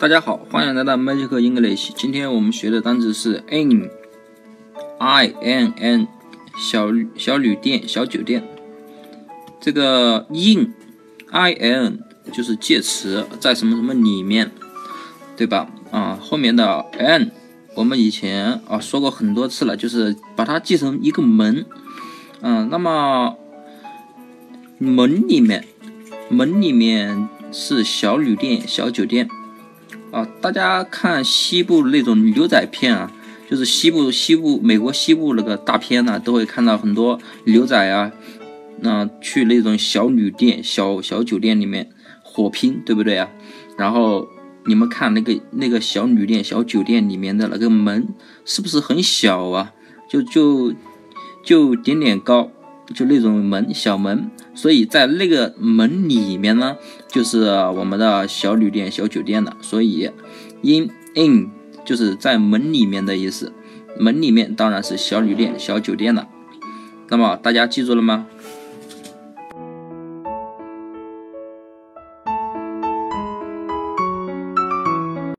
大家好，欢迎来到 Magic English。今天我们学的单词是 inn，i n n，小小旅店、小酒店。这个 in，i n 就是介词，在什么什么里面，对吧？啊，后面的 n，我们以前啊说过很多次了，就是把它记成一个门。嗯，那么门里面，门里面是小旅店、小酒店。啊，大家看西部那种牛仔片啊，就是西部西部美国西部那个大片呢，都会看到很多牛仔啊，那去那种小旅店、小小酒店里面火拼，对不对啊？然后你们看那个那个小旅店、小酒店里面的那个门，是不是很小啊？就就就点点高。就那种门小门，所以在那个门里面呢，就是我们的小旅店、小酒店了。所以，in in 就是在门里面的意思。门里面当然是小旅店、小酒店了。那么大家记住了吗？